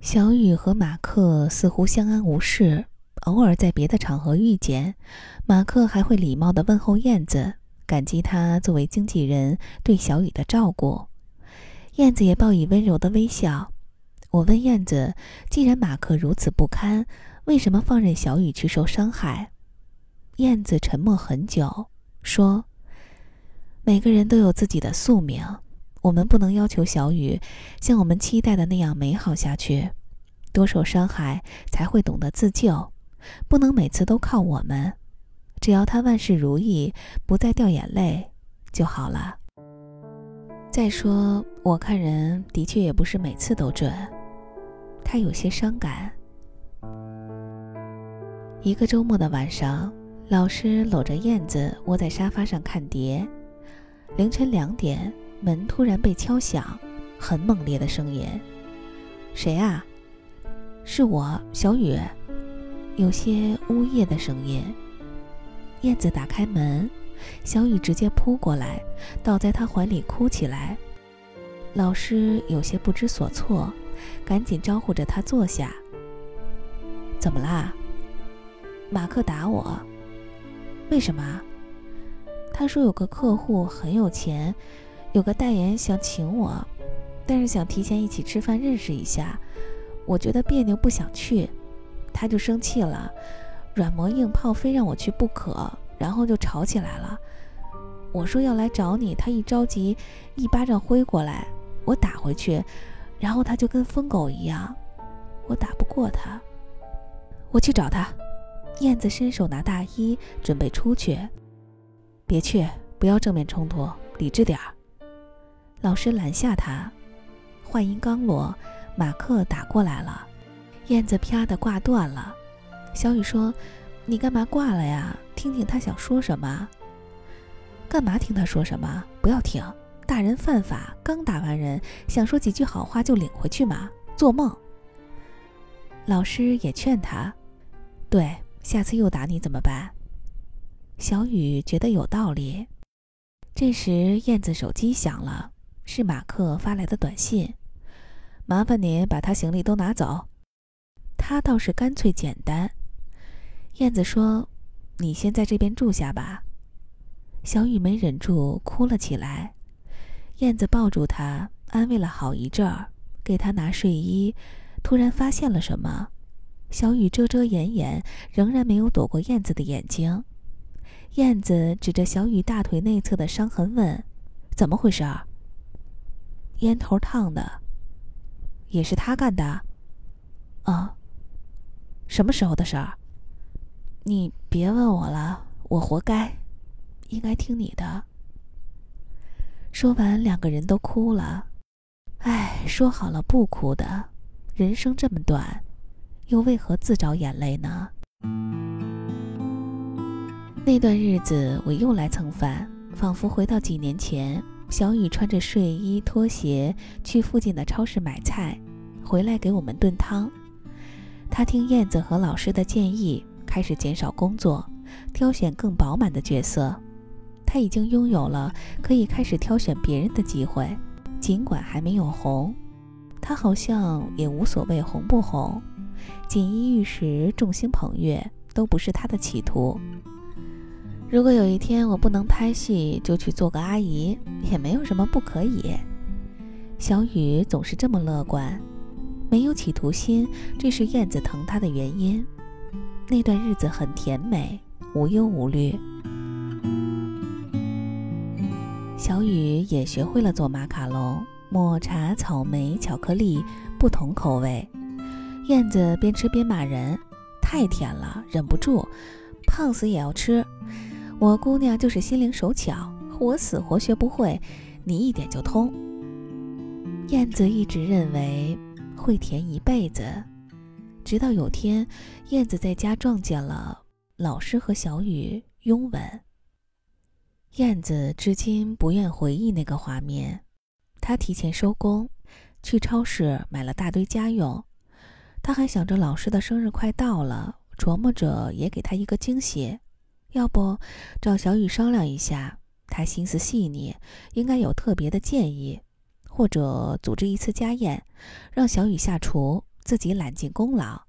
小雨和马克似乎相安无事，偶尔在别的场合遇见，马克还会礼貌地问候燕子，感激他作为经纪人对小雨的照顾。燕子也报以温柔的微笑。我问燕子：“既然马克如此不堪，为什么放任小雨去受伤害？”燕子沉默很久，说：“每个人都有自己的宿命。”我们不能要求小雨像我们期待的那样美好下去，多受伤害才会懂得自救，不能每次都靠我们。只要他万事如意，不再掉眼泪就好了。再说，我看人的确也不是每次都准。他有些伤感。一个周末的晚上，老师搂着燕子窝在沙发上看碟。凌晨两点。门突然被敲响，很猛烈的声音。谁啊？是我，小雨。有些呜咽的声音。燕子打开门，小雨直接扑过来，倒在他怀里哭起来。老师有些不知所措，赶紧招呼着他坐下。怎么啦？马克打我。为什么？他说有个客户很有钱。有个代言想请我，但是想提前一起吃饭认识一下，我觉得别扭不想去，他就生气了，软磨硬泡非让我去不可，然后就吵起来了。我说要来找你，他一着急一巴掌挥过来，我打回去，然后他就跟疯狗一样，我打不过他，我去找他。燕子伸手拿大衣准备出去，别去，不要正面冲突，理智点儿。老师拦下他，话音刚落，马克打过来了，燕子啪的挂断了。小雨说：“你干嘛挂了呀？听听他想说什么。”“干嘛听他说什么？不要听，大人犯法，刚打完人，想说几句好话就领回去嘛？做梦！”老师也劝他：“对，下次又打你怎么办？”小雨觉得有道理。这时，燕子手机响了。是马克发来的短信，麻烦您把他行李都拿走。他倒是干脆简单。燕子说：“你先在这边住下吧。”小雨没忍住哭了起来。燕子抱住他，安慰了好一阵儿，给他拿睡衣。突然发现了什么，小雨遮遮掩掩，仍然没有躲过燕子的眼睛。燕子指着小雨大腿内侧的伤痕问：“怎么回事？”烟头烫的，也是他干的。啊，什么时候的事儿？你别问我了，我活该，应该听你的。说完，两个人都哭了。唉，说好了不哭的，人生这么短，又为何自找眼泪呢？那段日子，我又来蹭饭，仿佛回到几年前。小雨穿着睡衣拖鞋去附近的超市买菜，回来给我们炖汤。他听燕子和老师的建议，开始减少工作，挑选更饱满的角色。他已经拥有了可以开始挑选别人的机会，尽管还没有红，他好像也无所谓红不红。锦衣玉食、众星捧月都不是他的企图。如果有一天我不能拍戏，就去做个阿姨，也没有什么不可以。小雨总是这么乐观，没有企图心，这是燕子疼她的原因。那段日子很甜美，无忧无虑。小雨也学会了做马卡龙，抹茶、草莓、巧克力，不同口味。燕子边吃边骂人：“太甜了，忍不住，胖死也要吃。”我姑娘就是心灵手巧，我死活学不会，你一点就通。燕子一直认为会甜一辈子，直到有天，燕子在家撞见了老师和小雨拥吻。燕子至今不愿回忆那个画面。她提前收工，去超市买了大堆家用。她还想着老师的生日快到了，琢磨着也给他一个惊喜。要不找小雨商量一下，他心思细腻，应该有特别的建议，或者组织一次家宴，让小雨下厨，自己揽尽功劳，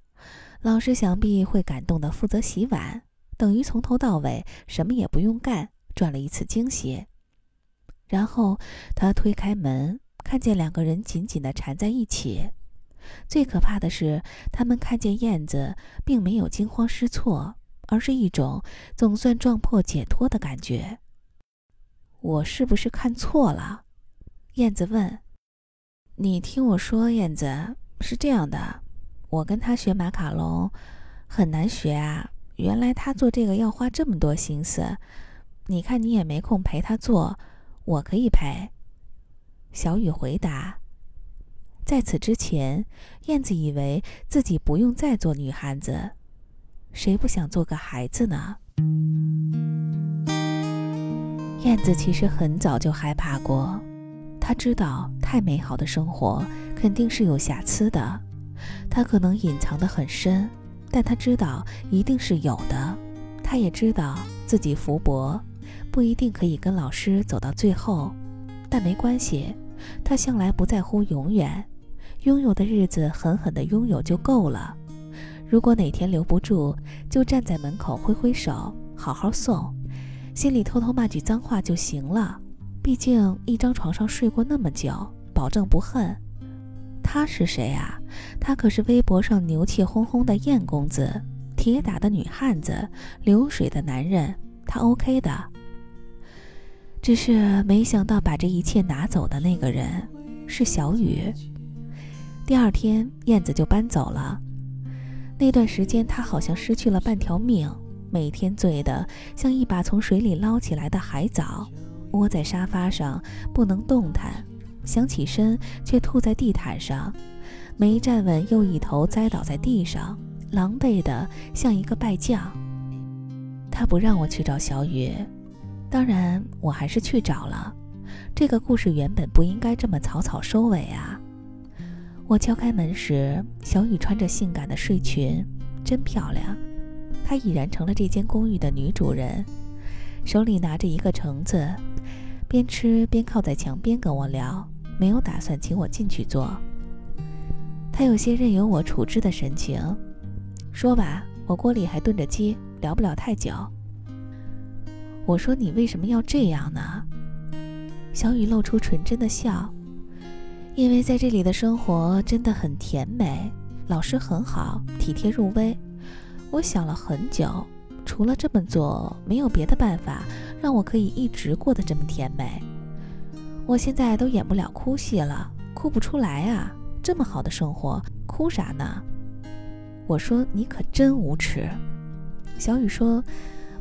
老师想必会感动的负责洗碗，等于从头到尾什么也不用干，赚了一次惊喜。然后他推开门，看见两个人紧紧地缠在一起。最可怕的是，他们看见燕子，并没有惊慌失措，而是一种总算撞破解脱的感觉。我是不是看错了？燕子问。你听我说，燕子是这样的，我跟他学马卡龙，很难学啊。原来他做这个要花这么多心思，你看你也没空陪他做，我可以陪。小雨回答。在此之前，燕子以为自己不用再做女汉子，谁不想做个孩子呢？燕子其实很早就害怕过，她知道太美好的生活肯定是有瑕疵的，它可能隐藏得很深，但她知道一定是有的。她也知道自己福薄，不一定可以跟老师走到最后，但没关系，她向来不在乎永远。拥有的日子狠狠地拥有就够了。如果哪天留不住，就站在门口挥挥手，好好送，心里偷偷骂句脏话就行了。毕竟一张床上睡过那么久，保证不恨。他是谁啊？他可是微博上牛气哄哄的燕公子，铁打的女汉子，流水的男人，他 OK 的。只是没想到把这一切拿走的那个人是小雨。第二天，燕子就搬走了。那段时间，他好像失去了半条命，每天醉得像一把从水里捞起来的海藻，窝在沙发上不能动弹，想起身却吐在地毯上，没站稳又一头栽倒在地上，狼狈得像一个败将。他不让我去找小雨，当然我还是去找了。这个故事原本不应该这么草草收尾啊。我敲开门时，小雨穿着性感的睡裙，真漂亮。她已然成了这间公寓的女主人，手里拿着一个橙子，边吃边靠在墙边跟我聊，没有打算请我进去坐。她有些任由我处置的神情，说吧，我锅里还炖着鸡，聊不了太久。我说你为什么要这样呢？小雨露出纯真的笑。因为在这里的生活真的很甜美，老师很好，体贴入微。我想了很久，除了这么做，没有别的办法让我可以一直过得这么甜美。我现在都演不了哭戏了，哭不出来啊！这么好的生活，哭啥呢？我说你可真无耻。小雨说：“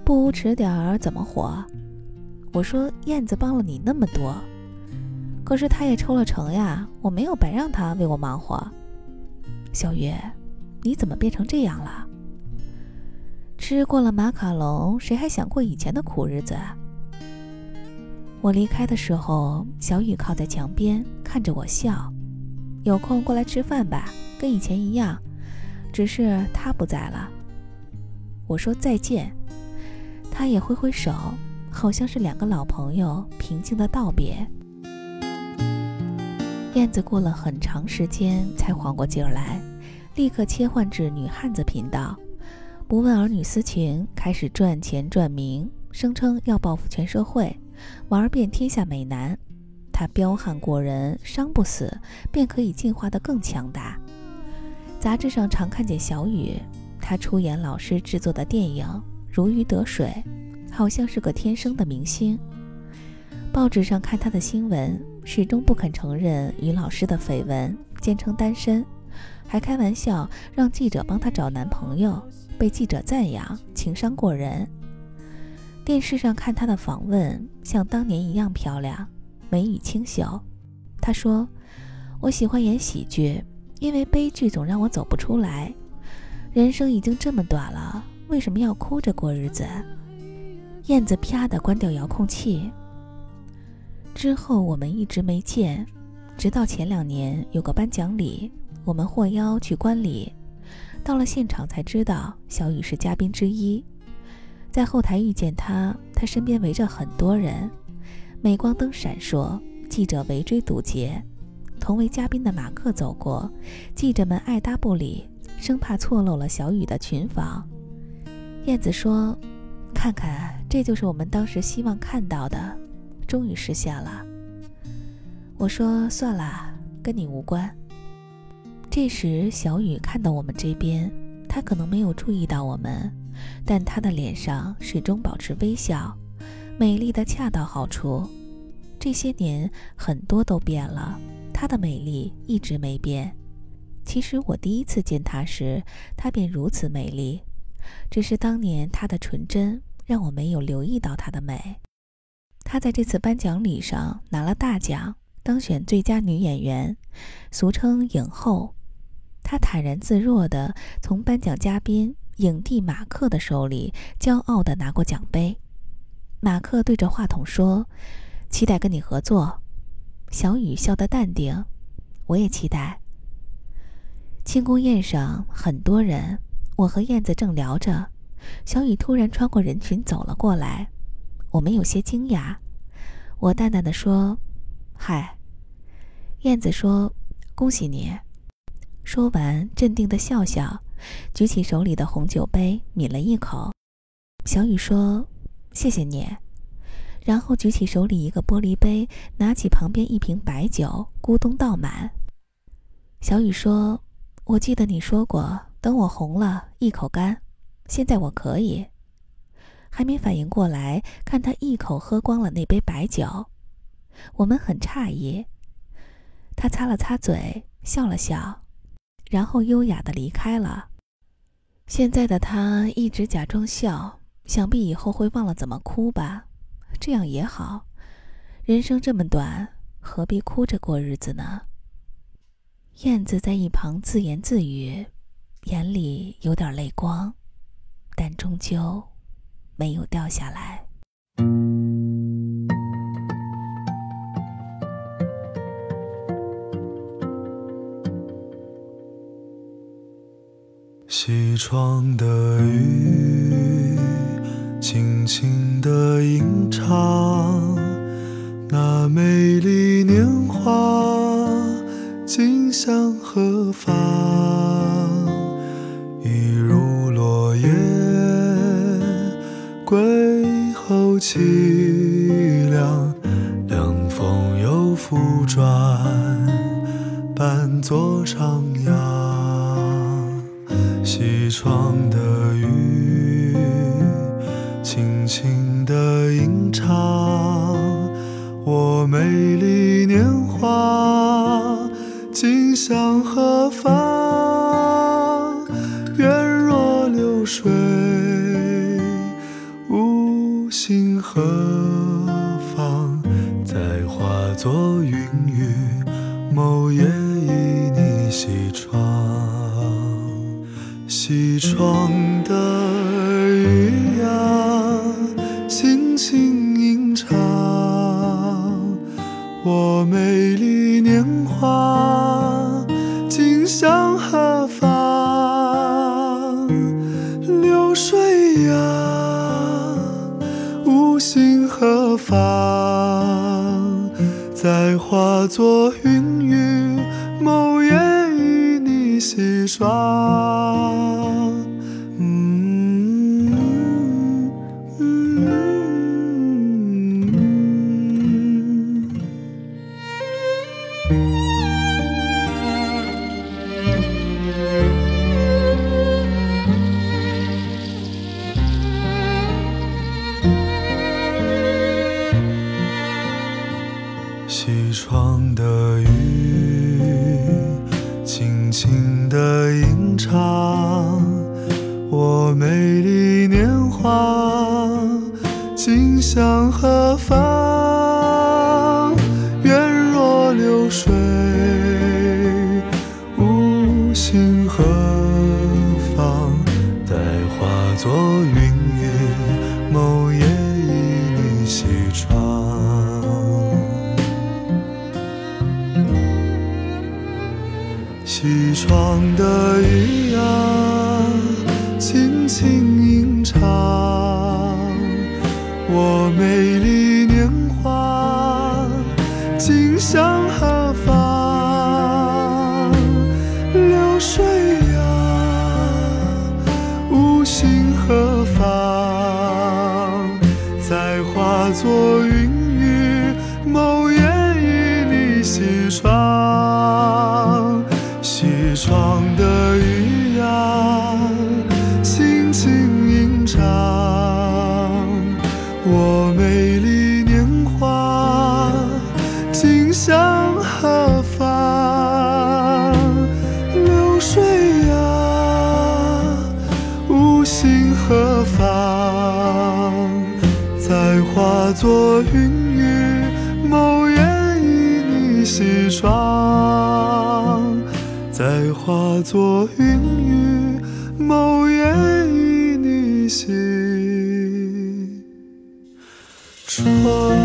不无耻点儿怎么活？”我说：“燕子帮了你那么多。”可是他也抽了成呀，我没有白让他为我忙活。小月，你怎么变成这样了？吃过了马卡龙，谁还想过以前的苦日子？我离开的时候，小雨靠在墙边看着我笑。有空过来吃饭吧，跟以前一样，只是他不在了。我说再见，他也挥挥手，好像是两个老朋友平静的道别。燕子过了很长时间才缓过劲儿来，立刻切换至女汉子频道，不问儿女私情，开始赚钱赚名，声称要报复全社会，玩遍天下美男。他彪悍过人，伤不死，便可以进化得更强大。杂志上常看见小雨，他出演老师制作的电影，如鱼得水，好像是个天生的明星。报纸上看他的新闻。始终不肯承认与老师的绯闻，坚称单身，还开玩笑让记者帮他找男朋友，被记者赞扬情商过人。电视上看他的访问，像当年一样漂亮，眉宇清秀。他说：“我喜欢演喜剧，因为悲剧总让我走不出来。人生已经这么短了，为什么要哭着过日子？”燕子啪的关掉遥控器。之后我们一直没见，直到前两年有个颁奖礼，我们获邀去观礼，到了现场才知道小雨是嘉宾之一。在后台遇见他，他身边围着很多人，镁光灯闪烁，记者围追堵截。同为嘉宾的马克走过，记者们爱答不理，生怕错漏了小雨的群访。燕子说：“看看，这就是我们当时希望看到的，终于实现了。”我说：“算了，跟你无关。”这时，小雨看到我们这边，他可能没有注意到我们，但他的脸上始终保持微笑，美丽的恰到好处。这些年，很多都变了，她的美丽一直没变。其实我第一次见她时，她便如此美丽。只是当年她的纯真让我没有留意到她的美。她在这次颁奖礼上拿了大奖，当选最佳女演员，俗称影后。她坦然自若地从颁奖嘉宾影帝马克的手里骄傲地拿过奖杯。马克对着话筒说：“期待跟你合作。”小雨笑得淡定，我也期待。庆功宴上很多人。我和燕子正聊着，小雨突然穿过人群走了过来，我们有些惊讶。我淡淡的说：“嗨。”燕子说：“恭喜你。”说完，镇定的笑笑，举起手里的红酒杯抿了一口。小雨说：“谢谢你。”然后举起手里一个玻璃杯，拿起旁边一瓶白酒，咕咚倒满。小雨说：“我记得你说过。”等我红了，一口干。现在我可以，还没反应过来，看他一口喝光了那杯白酒，我们很诧异。他擦了擦嘴，笑了笑，然后优雅的离开了。现在的他一直假装笑，想必以后会忘了怎么哭吧？这样也好，人生这么短，何必哭着过日子呢？燕子在一旁自言自语。眼里有点泪光，但终究没有掉下来。西窗的雨，轻轻的吟唱，那美丽年华，今向何方？凄凉，凉风又复转，伴作徜徉。西窗的雨，轻轻地吟唱，我美丽年华，今向何方？愿若流水。和方？再化作云雨，某夜与你西窗。无化作云雨，某夜与你西窗。再化作云雨，某夜与你西窗。